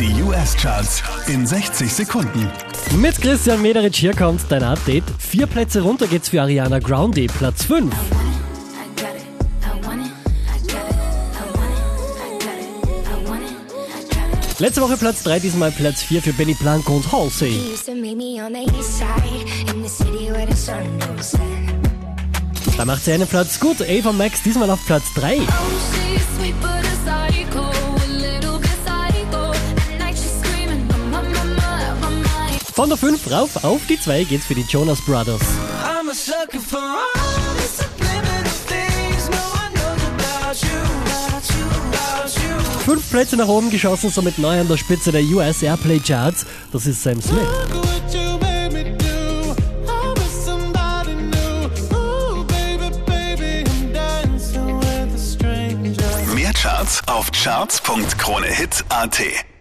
Die US-Charts in 60 Sekunden. Mit Christian Mederich hier kommt dein Update. Vier Plätze runter geht's für Ariana Grande, Platz 5. Letzte Woche Platz 3, diesmal Platz 4 für Benny Blanco und Halsey. Da macht sie einen Platz gut. Ava Max diesmal auf Platz 3. Von der 5 rauf auf die 2 geht's für die Jonas Brothers. Fünf Plätze nach oben geschossen, somit neu an der Spitze der US Airplay Charts. Das ist Sam Smith. Mehr Charts auf charts.kronehit.at